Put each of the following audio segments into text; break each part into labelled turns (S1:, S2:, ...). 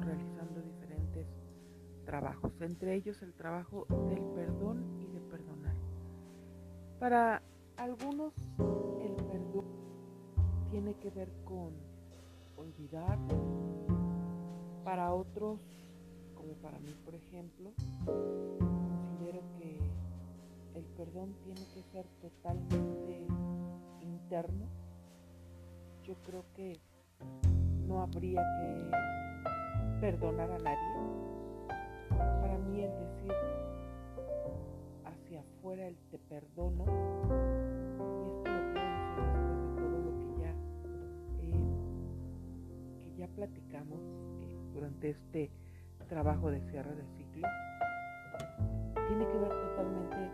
S1: realizando diferentes trabajos, entre ellos el trabajo del perdón y de perdonar. Para algunos el perdón tiene que ver con olvidar, para otros, como para mí por ejemplo, considero que el perdón tiene que ser totalmente interno. Yo creo que no habría que perdonar a nadie. Para mí el decir hacia afuera el te perdono, y esto lo decir después de todo lo que ya, eh, que ya platicamos eh, durante este trabajo de cierre de ciclo, tiene que ver totalmente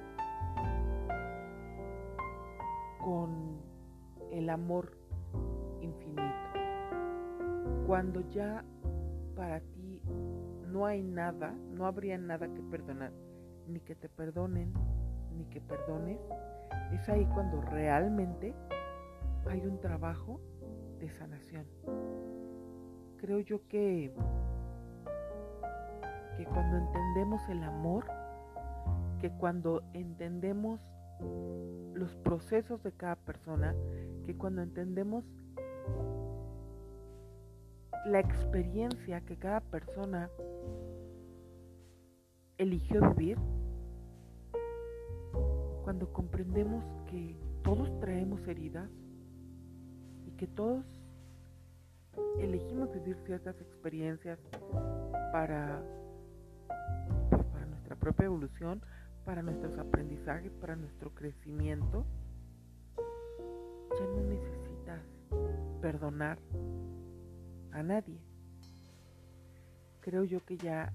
S1: con el amor infinito. Cuando ya para ti no hay nada, no habría nada que perdonar, ni que te perdonen, ni que perdones, es ahí cuando realmente hay un trabajo de sanación. Creo yo que que cuando entendemos el amor, que cuando entendemos los procesos de cada persona, que cuando entendemos la experiencia que cada persona eligió vivir, cuando comprendemos que todos traemos heridas y que todos elegimos vivir ciertas experiencias para, pues, para nuestra propia evolución, para nuestros aprendizajes, para nuestro crecimiento, ya no necesitas perdonar a nadie. Creo yo que ya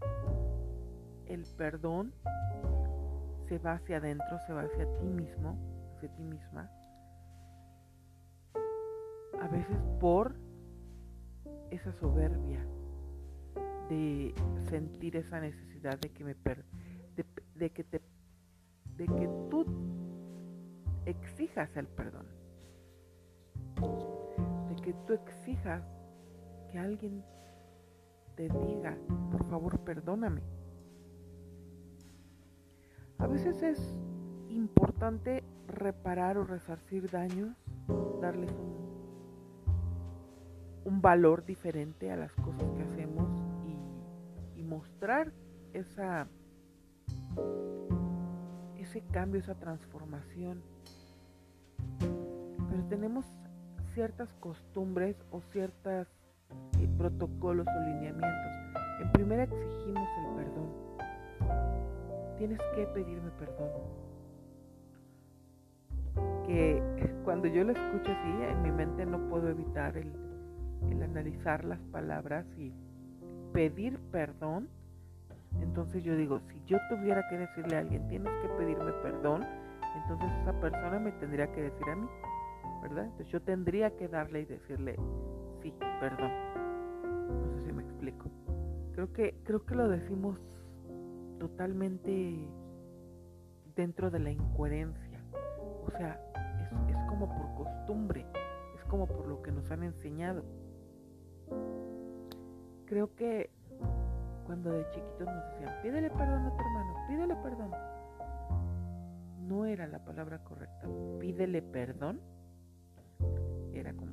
S1: el perdón se va hacia adentro, se va hacia ti mismo, hacia ti misma. A veces por esa soberbia de sentir esa necesidad de que me per de, de que te de que tú exijas el perdón. De que tú exijas que alguien te diga, por favor, perdóname. A veces es importante reparar o resarcir daños, darles un, valor diferente a las cosas que hacemos y, y mostrar esa ese cambio, esa transformación. Pero tenemos ciertas costumbres o ciertos eh, protocolos o lineamientos. En primera exigimos el perdón. Tienes que pedirme perdón. Que cuando yo lo escucho así, en mi mente no puedo evitar el, el analizar las palabras y pedir perdón entonces yo digo, si yo tuviera que decirle a alguien, tienes que pedirme perdón, entonces esa persona me tendría que decir a mí, ¿verdad? Entonces yo tendría que darle y decirle, sí, perdón. Creo que, creo que lo decimos totalmente dentro de la incoherencia. O sea, es, es como por costumbre, es como por lo que nos han enseñado. Creo que cuando de chiquitos nos decían, pídele perdón a tu hermano, pídele perdón. No era la palabra correcta. Pídele perdón. Era como,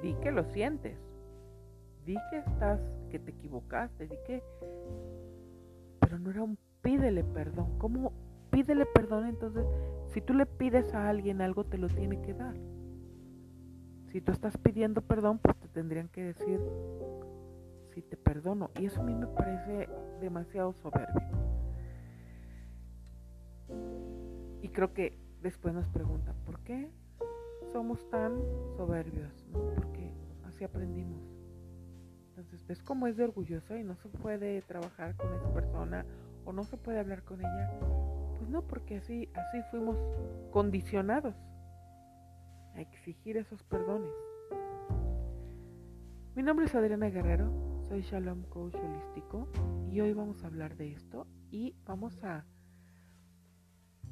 S1: di que lo sientes. Di que estás, que te equivocaste, di que... Pero no era un pídele perdón. ¿Cómo pídele perdón? Entonces, si tú le pides a alguien algo, te lo tiene que dar. Si tú estás pidiendo perdón, pues te tendrían que decir, te perdono. Y eso a mí me parece demasiado soberbio. Y creo que después nos preguntan, ¿por qué somos tan soberbios? Porque así aprendimos. Entonces, ¿ves cómo es de orgulloso y no se puede trabajar con esa persona o no se puede hablar con ella? Pues no, porque así, así fuimos condicionados a exigir esos perdones. Mi nombre es Adriana Guerrero soy Shalom Coach Holístico y hoy vamos a hablar de esto y vamos a,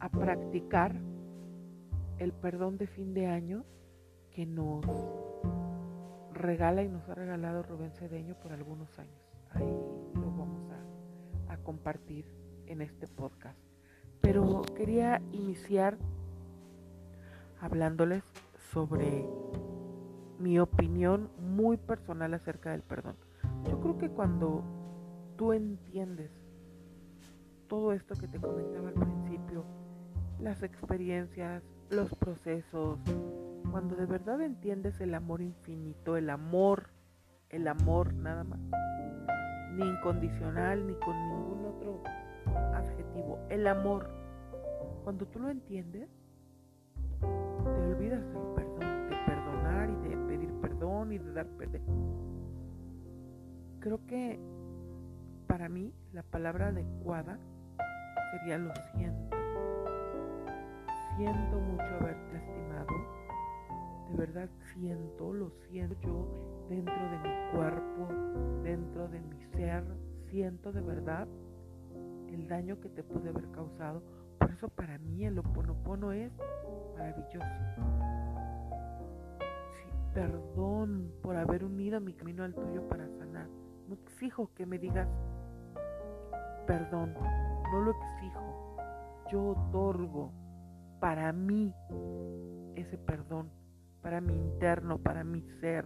S1: a practicar el perdón de fin de año que nos regala y nos ha regalado Rubén Cedeño por algunos años. Ahí lo vamos a, compartir en este podcast. Pero quería iniciar hablándoles sobre mi opinión muy personal acerca del perdón. Yo creo que cuando tú entiendes todo esto que te comentaba al principio, las experiencias, los procesos, cuando de verdad entiendes el amor infinito, el amor, el amor nada más, ni incondicional, ni con ningún otro adjetivo, el amor, cuando tú lo entiendes, te olvidas del perdón, de perdonar y de pedir perdón y de dar perdón. Creo que para mí la palabra adecuada sería lo siento. Siento mucho haberte lastimado. De verdad siento, lo siento yo dentro de mi cuerpo, dentro de mi ser. Siento de verdad el daño que te pude haber causado. Por eso para mí el oponopono es maravilloso. Sí, perdón por haber unido mi camino al tuyo para sanar. No exijo que me digas perdón, no lo exijo. Yo otorgo para mí ese perdón, para mi interno, para mi ser,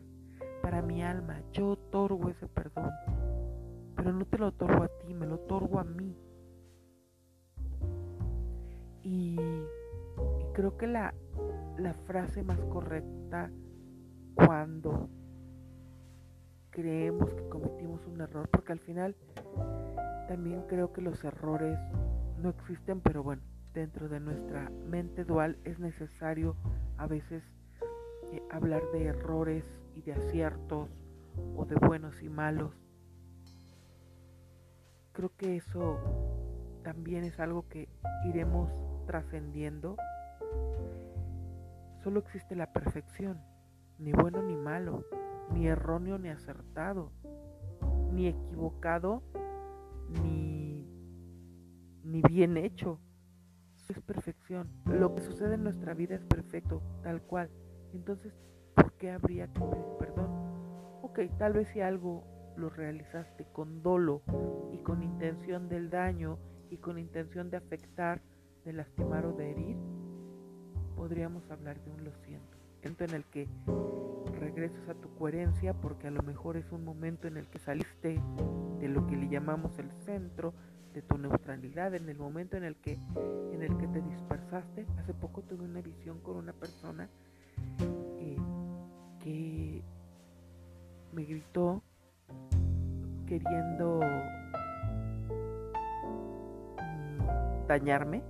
S1: para mi alma. Yo otorgo ese perdón. Pero no te lo otorgo a ti, me lo otorgo a mí. Y, creo que la, frase más correcta cuando creemos que cometimos un error, porque al final también creo que los errores no existen, pero bueno, dentro de nuestra mente dual es necesario a veces eh, hablar de errores y de aciertos o de buenos y malos. Creo que eso también es algo que iremos trascendiendo. Solo existe la perfección, ni bueno ni malo, ni erróneo ni acertado, ni equivocado ni, ni bien hecho. Es perfección. Lo que sucede en nuestra vida es perfecto, tal cual. Entonces, ¿por qué habría que pedir perdón? Ok, tal vez si algo lo realizaste con dolo y con intención del daño y con intención de afectar, de lastimar o de herir, podríamos hablar de un lo siento. En el que regresas a tu coherencia porque a lo mejor es un momento en el que saliste de lo que le llamamos el centro de tu neutralidad, en el momento en el que en el que te dispersaste. Hace poco tuve una visión con una persona que me gritó queriendo mm, dañarme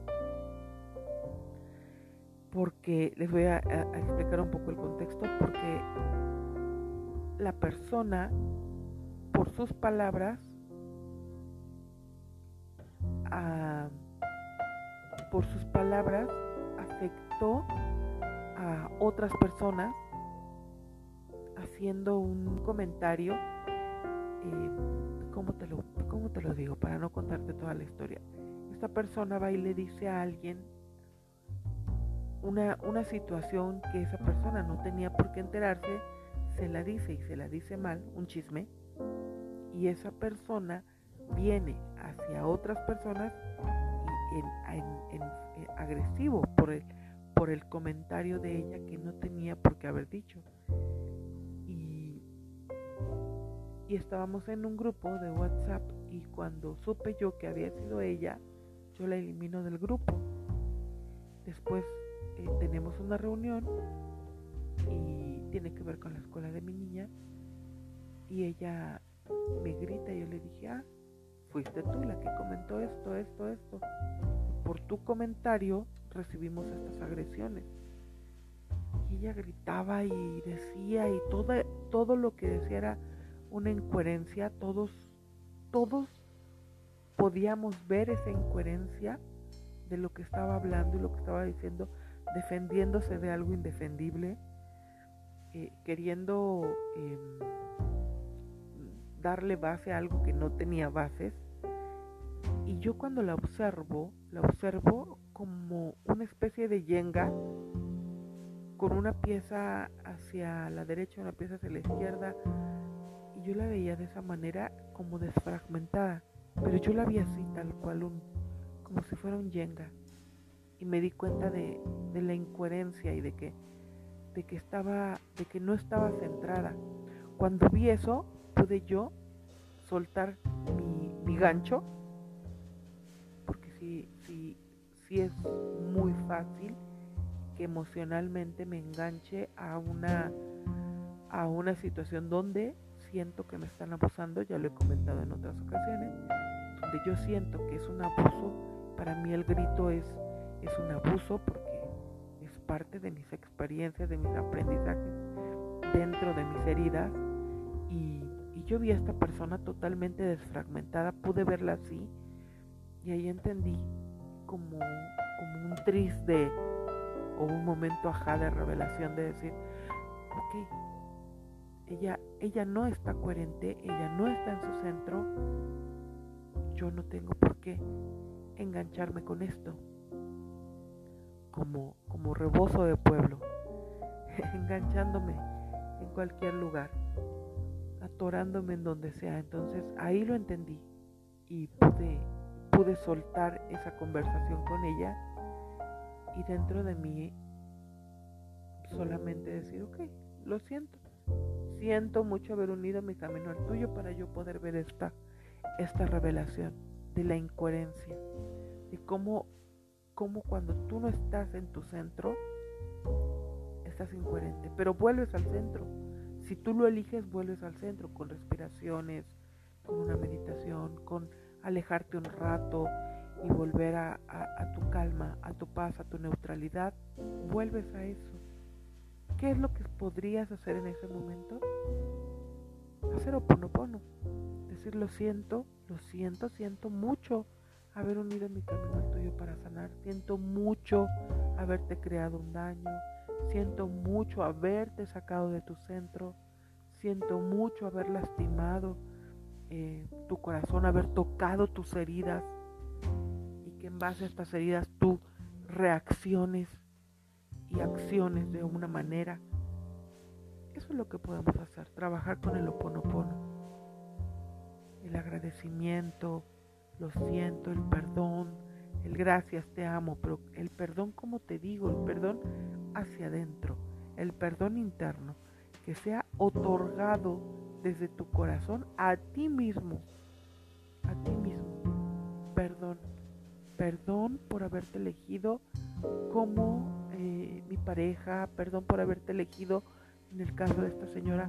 S1: porque les voy a, explicar un poco el contexto, porque la persona, por sus palabras, por sus palabras, afectó a otras personas haciendo un comentario, eh, ¿cómo, te lo, ¿cómo te lo digo? Para no contarte toda la historia. Esta persona va y le dice a alguien, una, una situación que esa persona no tenía por qué enterarse, se la dice y se la dice mal, un chisme, y esa persona viene hacia otras personas en, agresivo por el, por el comentario de ella que no tenía por qué haber dicho. Y, estábamos en un grupo de WhatsApp y cuando supe yo que había sido ella, yo la elimino del grupo. Después eh, tenemos una reunión y tiene que ver con la escuela de mi niña y ella me grita y yo le dije, ah, fuiste tú la que comentó esto, esto, esto. Por tu comentario recibimos estas agresiones. Y ella gritaba y decía y todo, todo lo que decía era una incoherencia, todos, todos podíamos ver esa incoherencia de lo que estaba hablando y lo que estaba diciendo defendiéndose de algo indefendible, eh, queriendo em, darle base a algo que no tenía bases. Y yo cuando la observo, la observo como una especie de yenga con una pieza hacia la derecha, una pieza hacia la izquierda, y yo la veía de esa manera como desfragmentada, pero yo la vi así, tal cual, un, como si fuera un yenga, y me di cuenta de, de la incoherencia y de que, de que estaba, de que no estaba centrada. Cuando vi eso, pude yo soltar mi, mi gancho, porque sí, sí, sí es muy fácil que emocionalmente me enganche a una, a una situación donde siento que me están abusando, ya lo he comentado en otras ocasiones, donde yo siento que es un abuso, para mí el grito es, es un abuso porque es parte de mis experiencias, de mis aprendizajes dentro de mis heridas y, y yo vi a esta persona totalmente desfragmentada, pude verla así y ahí entendí como, como un triste o un momento ajá de revelación de decir, ok, ella, ella no está coherente, ella no está en su centro, yo no tengo por qué engancharme con esto. Como, como rebozo de pueblo, enganchándome en cualquier lugar, atorándome en donde sea. Entonces ahí lo entendí y pude, pude soltar esa conversación con ella y dentro de mí solamente decir, ok, lo siento, Siento mucho haber unido mi camino al tuyo para yo poder ver esta, esta revelación de la incoherencia, de cómo, cómo cuando tú no estás en tu centro, estás incoherente, pero vuelves al centro. Si tú lo eliges, vuelves al centro con respiraciones, con una meditación, con alejarte un rato y volver a, a tu calma, a tu paz, a tu neutralidad, vuelves a eso. ¿Qué es lo que podrías hacer en ese momento? Hacer oponopono. Decir lo siento, lo siento, siento mucho haber unido mi camino al tuyo para sanar. Siento mucho haberte creado un daño. Siento mucho haberte sacado de tu centro. Siento mucho haber lastimado eh, tu corazón, haber tocado tus heridas y que en base a estas heridas tú reacciones y acciones de una manera. Eso es lo que podemos hacer, trabajar con el oponopono. El agradecimiento, lo siento, el perdón, el gracias, te amo, pero el perdón, como te digo, el perdón hacia adentro, el perdón interno, que sea otorgado desde tu corazón a ti mismo, a ti mismo. Perdón, perdón por haberte elegido como mi pareja, perdón por haberte elegido, en el caso de esta señora,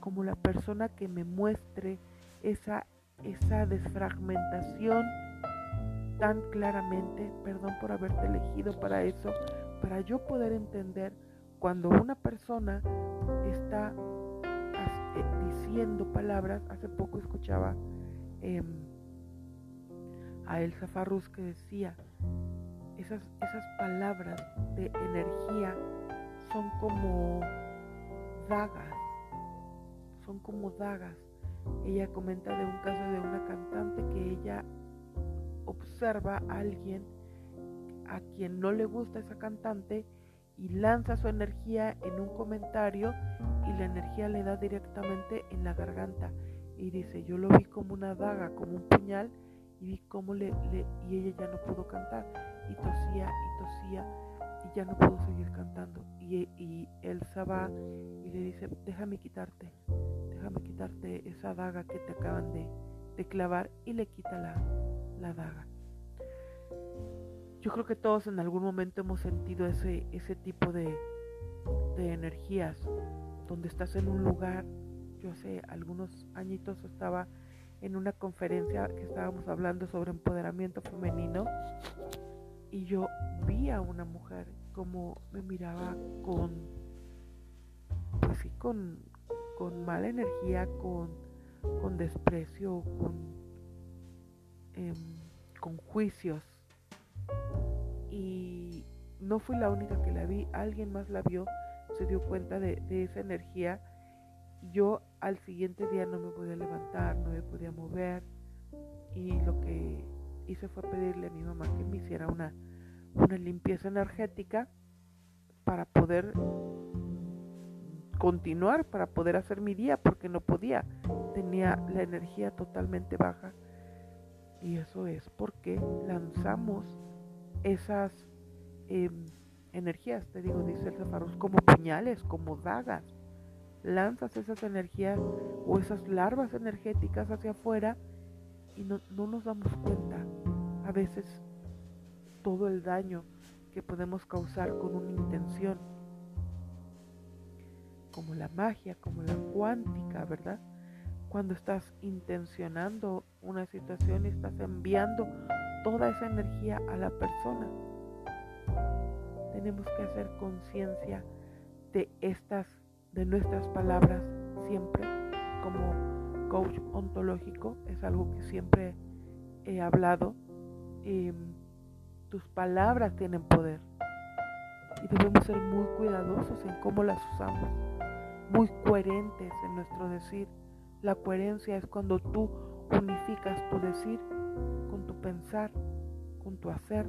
S1: como la persona que me muestre esa, esa desfragmentación tan claramente, perdón por haberte elegido para eso, para yo poder entender cuando una persona está eh, diciendo palabras, hace poco escuchaba em, a Elsa Farrus que decía, esas, esas palabras de energía son como dagas, son como dagas. Ella comenta de un caso de una cantante que ella observa a alguien a quien no le gusta esa cantante y lanza su energía en un comentario y la energía le da directamente en la garganta y dice yo lo vi como una daga como un puñal y vi cómo le, le y ella ya no pudo cantar y tosía y tosía y ya no pudo seguir cantando. Y, y Elsa va y le dice, déjame quitarte, déjame quitarte esa daga que te acaban de, de clavar y le quita la, la, daga. Yo creo que todos en algún momento hemos sentido ese, ese tipo de, de energías, donde estás en un lugar, yo hace algunos añitos estaba en una conferencia que estábamos hablando sobre empoderamiento femenino y yo vi a una mujer como me miraba con, pues con, con mala energía, con, con desprecio, con, em, con juicios. Y no fui la única que la vi, alguien más la vio, se dio cuenta de, de esa energía. Yo al siguiente día no me podía levantar, no me podía mover y lo que hice fue pedirle a mi mamá que me hiciera una, una limpieza energética para poder continuar, para poder hacer mi día, porque no podía. Tenía la energía totalmente baja. Y eso es porque lanzamos esas em, energías, te digo, dice el Zafarus, como puñales, como dagas. Lanzas esas energías o esas larvas energéticas hacia afuera y no, no nos damos cuenta a veces todo el daño que podemos causar con una intención, como la magia, como la cuántica, ¿verdad? Cuando estás intencionando una situación y estás enviando toda esa energía a la persona. Tenemos que hacer conciencia de estas, de nuestras palabras siempre, como coach ontológico, es algo que siempre he hablado. Em, tus palabras tienen poder y debemos ser muy cuidadosos en cómo las usamos, muy coherentes en nuestro decir. La coherencia es cuando tú unificas tu decir con tu pensar, con tu hacer,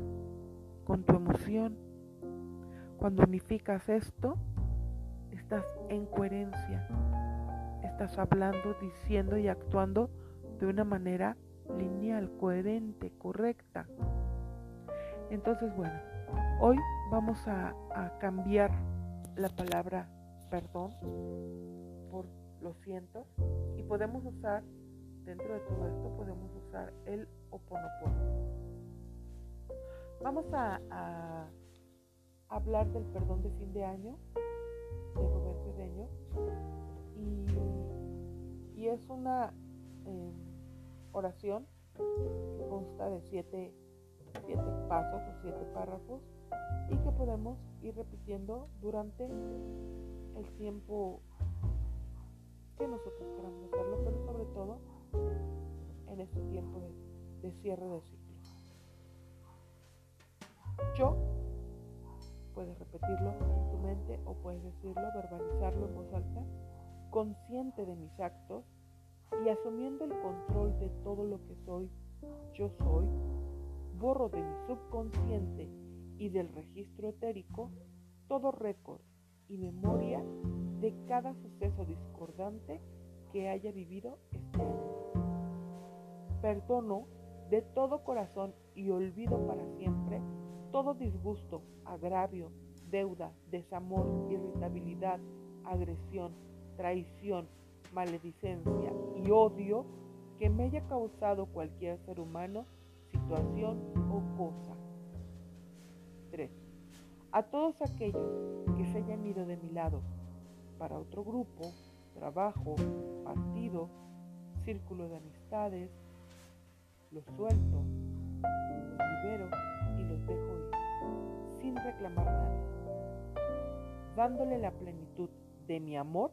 S1: con tu emoción. Cuando unificas esto, estás en coherencia, estás hablando, diciendo y actuando de una manera lineal, coherente, correcta. Entonces, bueno, hoy vamos a, cambiar la palabra perdón por lo siento y podemos usar, dentro de todo esto, podemos usar el oponopono. Vamos a, hablar del perdón de fin de año de Roberto Cedeño y, es una em, oración que consta de siete siete pasos o siete párrafos y que podemos ir repitiendo durante el tiempo que nosotros queramos hacerlo, pero sobre todo en este tiempo de, cierre de ciclo. Yo, puedes repetirlo en tu mente o puedes decirlo, verbalizarlo en voz alta, consciente de mis actos y asumiendo el control de todo lo que soy, yo soy, borro de mi subconsciente y del registro etérico todo récord y memoria de cada suceso discordante que haya vivido este año. Perdono de todo corazón y olvido para siempre todo disgusto, agravio, deuda, desamor, irritabilidad, agresión, traición, maledicencia y odio que me haya causado cualquier ser humano situación o cosa. 3. A todos aquellos que se hayan ido de mi lado para otro grupo, trabajo, partido, círculo de amistades, los suelto, los libero y los dejo ir, sin reclamar nada, dándole la plenitud de mi amor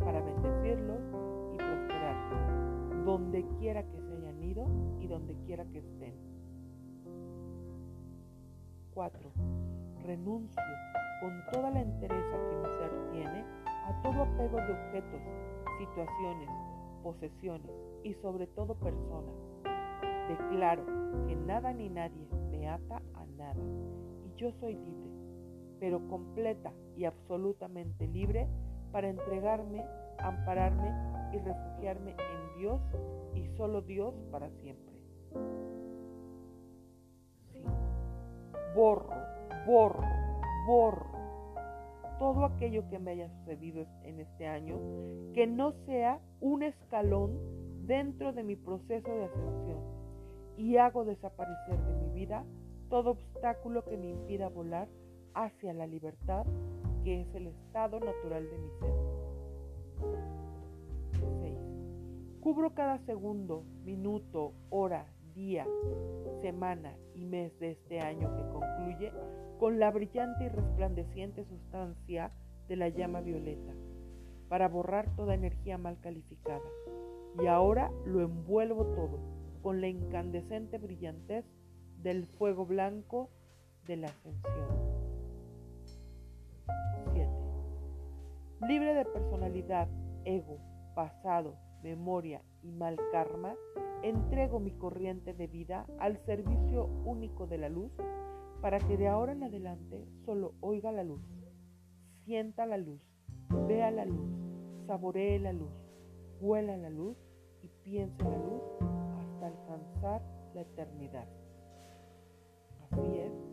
S1: para bendecirlos y prosperarlos, donde quiera que se hayan ido y donde quiera que estén. 4. Renuncio con toda la entereza que mi ser tiene a todo apego de objetos, situaciones, posesiones y sobre todo personas. Declaro que nada ni nadie me ata a nada y yo soy libre, pero completa y absolutamente libre para entregarme, ampararme y refugiarme en Dios y solo Dios para siempre. borro, borro, borro todo aquello que me haya sucedido en este año, que no sea un escalón dentro de mi proceso de ascensión y hago desaparecer de mi vida todo obstáculo que me impida volar hacia la libertad, que es el estado natural de mi ser. 6. Cubro cada segundo, minuto, hora, día, semana y mes de este año que concluye con la brillante y resplandeciente sustancia de la llama violeta, para borrar toda energía mal calificada. Y ahora lo envuelvo todo con la incandescente brillantez del fuego blanco de la ascensión. Libre de personalidad, ego, pasado, memoria y mal karma, entrego mi corriente de vida al servicio único de la luz para que de ahora en adelante solo oiga la luz, sienta la luz, vea la luz, saboree la luz, huela la luz y piense la luz hasta alcanzar la eternidad. Así es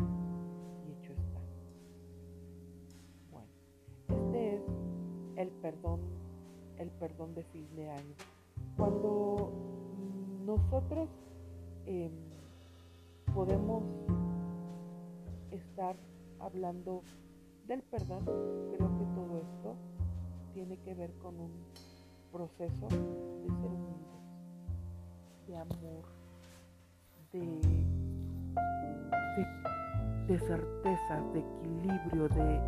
S1: el perdón, el perdón de fin de año. Cuando nosotros em, podemos estar hablando del perdón, creo que todo esto tiene que ver con un proceso de ser humildes, de amor, de, de, certeza, de equilibrio, de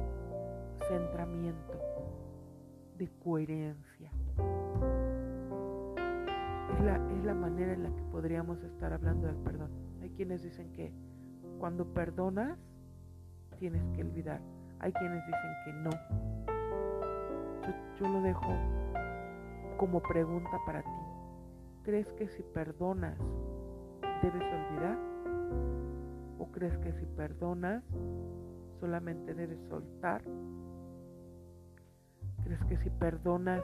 S1: centramiento, de coherencia. Es la, es la manera en la que podríamos estar hablando del perdón. Hay quienes dicen que cuando perdonas, tienes que olvidar. Hay quienes dicen que no. Yo, lo dejo como pregunta para ti. ¿Crees que si perdonas debes olvidar? ¿O crees que si perdonas solamente debes soltar? ¿Crees que si perdonas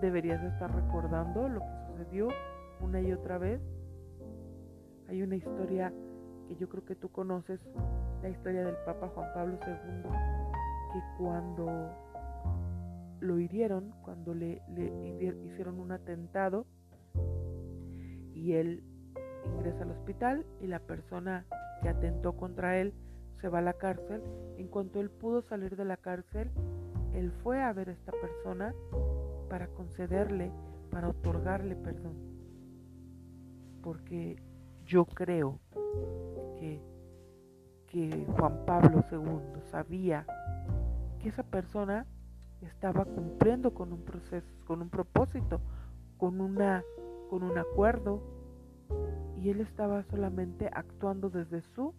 S1: deberías estar recordando lo que sucedió una y otra vez? Hay una historia que yo creo que tú conoces, la historia del Papa Juan Pablo II, que cuando lo hirieron, cuando le, hicieron un atentado y él ingresa al hospital y la persona que atentó contra él se va a la cárcel, en cuanto él pudo salir de la cárcel, él fue a ver a esta persona para concederle, para otorgarle perdón. Porque yo creo que, que Juan Pablo II sabía que esa persona estaba cumpliendo con un proceso, con un propósito, con una con un acuerdo y él estaba solamente actuando desde su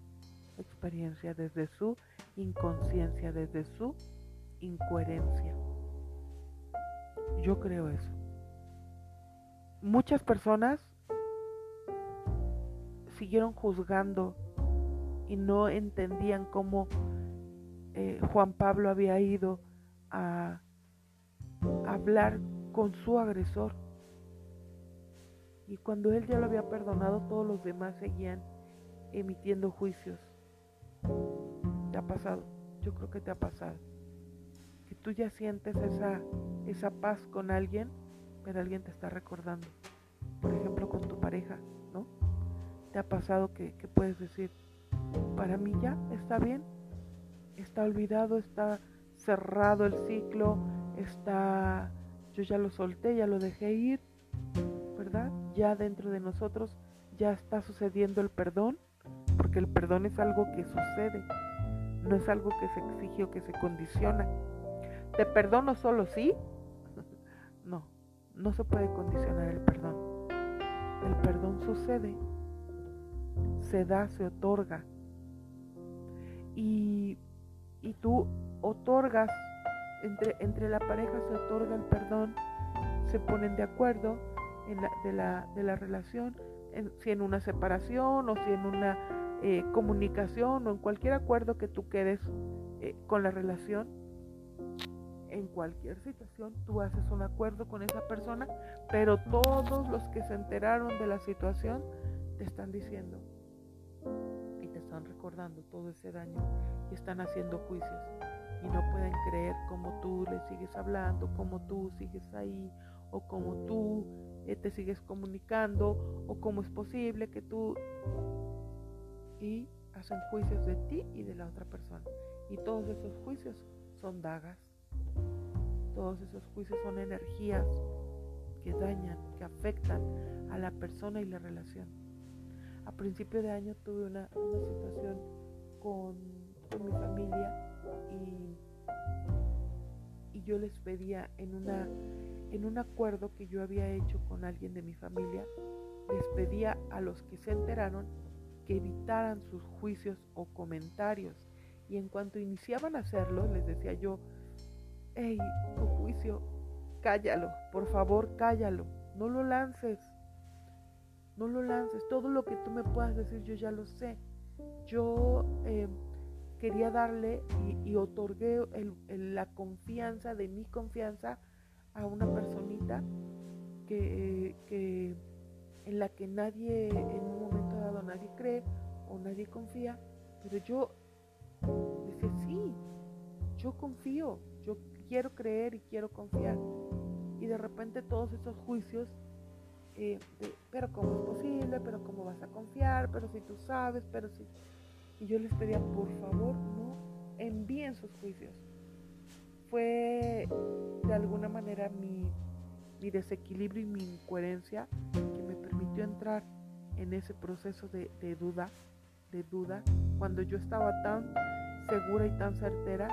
S1: experiencia, desde su inconsciencia, desde su incoherencia. Yo creo eso. Muchas personas siguieron juzgando y no entendían cómo eh, Juan Pablo había ido a hablar con su agresor. Y cuando él ya lo había perdonado, todos los demás seguían emitiendo juicios. ¿Te ha pasado? Yo creo que te ha pasado. Tú ya sientes esa, esa paz con alguien, pero alguien te está recordando. Por ejemplo, con tu pareja, ¿no? ¿Te ha pasado que, que puedes decir, para mí ya está bien, está olvidado, está cerrado el ciclo, está, yo ya lo solté, ya lo dejé ir, ¿verdad? Ya dentro de nosotros ya está sucediendo el perdón, porque el perdón es algo que sucede, no es algo que se exige o que se condiciona. ¿Te perdono solo sí? No, no se puede condicionar el perdón. El perdón sucede, se da, se otorga. Y y tú otorgas, entre, entre la pareja se otorga el perdón, se ponen de acuerdo en la, de, la, de la relación, si en una separación o si en una eh, comunicación o en cualquier acuerdo que tú quedes eh, con la relación, en cualquier situación tú haces un acuerdo con esa persona, pero todos los que se enteraron de la situación te están diciendo, están recordando todo ese daño y están haciendo juicios. Y no pueden creer cómo tú le sigues hablando, cómo tú sigues ahí o cómo tú eh, te sigues comunicando o cómo es posible que tú y hacen juicios de ti y de la otra persona. Y todos esos juicios son dagas todos esos juicios son energías que dañan, que afectan a la persona y la relación a principio de año tuve una, situación con, mi familia y, yo les pedía en, una, en un acuerdo que yo había hecho con alguien de mi familia, les pedía a los que se enteraron que evitaran sus juicios o comentarios. Y en cuanto iniciaban a hacerlo, les decía yo, hey, tu juicio, cállalo, por favor, cállalo, no lo lances, no lo lances. Todo lo que tú me puedas decir, yo ya lo sé. Yo eh, quería darle y, otorgué la confianza de mi confianza a una personita que, en la que nadie en un momento dado nadie cree o nadie confía, pero yo decía, sí, yo confío, yo quiero creer y quiero confiar. Y de repente todos esos juicios, eh, pero ¿cómo es posible? ¿Pero cómo vas a confiar? ¿Pero si tú sabes? ¿Pero si...? Y yo les pedía, por favor, no envíen sus juicios. Fue de alguna manera mi, desequilibrio y mi incoherencia que me permitió entrar en ese proceso de, duda, de duda, cuando yo estaba tan segura y tan certera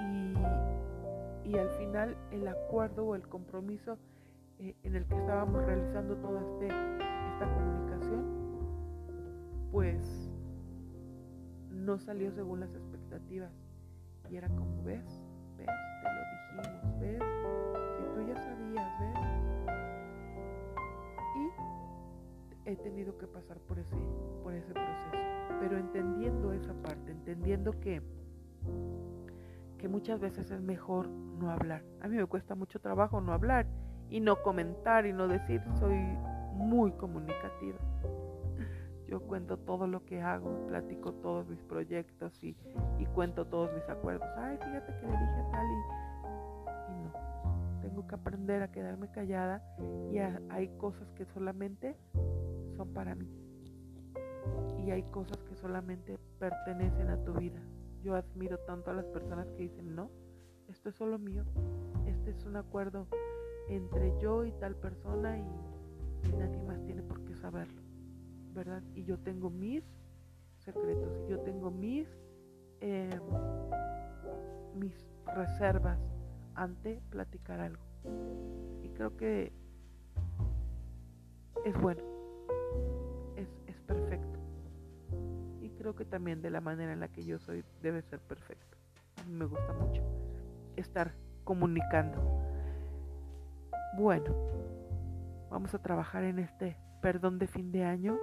S1: y, al final el acuerdo o el compromiso eh, en el que estábamos realizando toda este, esta comunicación, pues no salió según las expectativas. Y era como, ves, ves, te lo dijimos, ves, si tú ya sabías, ves. Y he tenido que pasar por ese, por ese proceso. Pero entendiendo esa parte, entendiendo que, que muchas veces es mejor no hablar. A mí me cuesta mucho trabajo no hablar y no comentar y no decir, soy muy comunicativa yo cuento todo lo que hago, platico todos mis proyectos y, cuento todos mis acuerdos. Ay, fíjate que le dije a tal y, no. Tengo que aprender a quedarme callada y hay cosas que solamente son para mí. Y hay cosas que solamente pertenecen a tu vida. Yo admiro tanto a las personas que dicen, no, esto es solo mío. Este es un acuerdo entre yo y tal persona y nadie más tiene por qué saberlo. ¿verdad? Y yo tengo mis secretos, yo tengo mis, em, mis reservas ante platicar algo. Y creo que es bueno, creo que también de la manera en la que yo soy debe ser perfecto. A mí me gusta mucho estar comunicando. Bueno, vamos a trabajar en este perdón de fin de año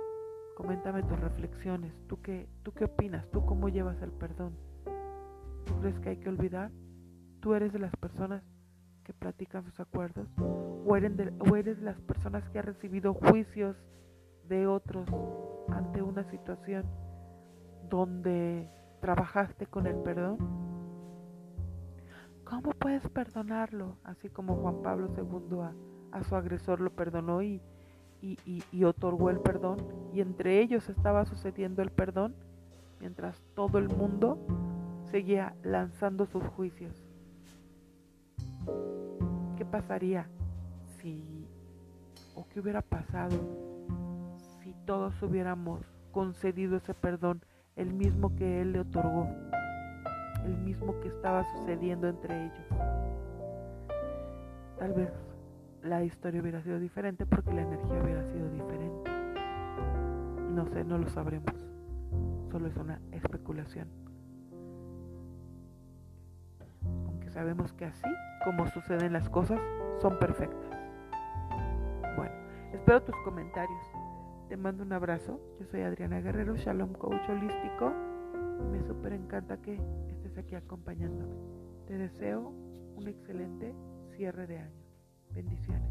S1: Coméntame tus reflexiones. ¿Tú qué, ¿Tú qué opinas? ¿Tú cómo llevas el perdón? ¿Tú crees que hay que olvidar? ¿Tú eres de las personas que platican sus acuerdos? ¿O eres de, o eres de las personas que han recibido juicios de otros ante una situación donde trabajaste con el perdón? ¿Cómo puedes perdonarlo? Así como Juan Pablo II a, su agresor lo perdonó y, otorgó el perdón y entre ellos estaba sucediendo el perdón mientras todo el mundo seguía lanzando sus juicios. ¿Qué pasaría si o qué hubiera pasado si todos hubiéramos concedido ese perdón, el mismo que él le otorgó, el mismo que estaba sucediendo entre ellos? Tal vez la historia hubiera sido diferente porque la energía hubiera sido diferente. No sé, no lo sabremos. Solo es una especulación. Aunque sabemos que así como suceden las cosas, son perfectas. Bueno, espero tus comentarios. Te mando un abrazo. Yo soy Adriana Guerrero, Shalom Coach Holístico. Me súper encanta que estés aquí acompañándome. Te deseo un excelente cierre de año. Bendiciones.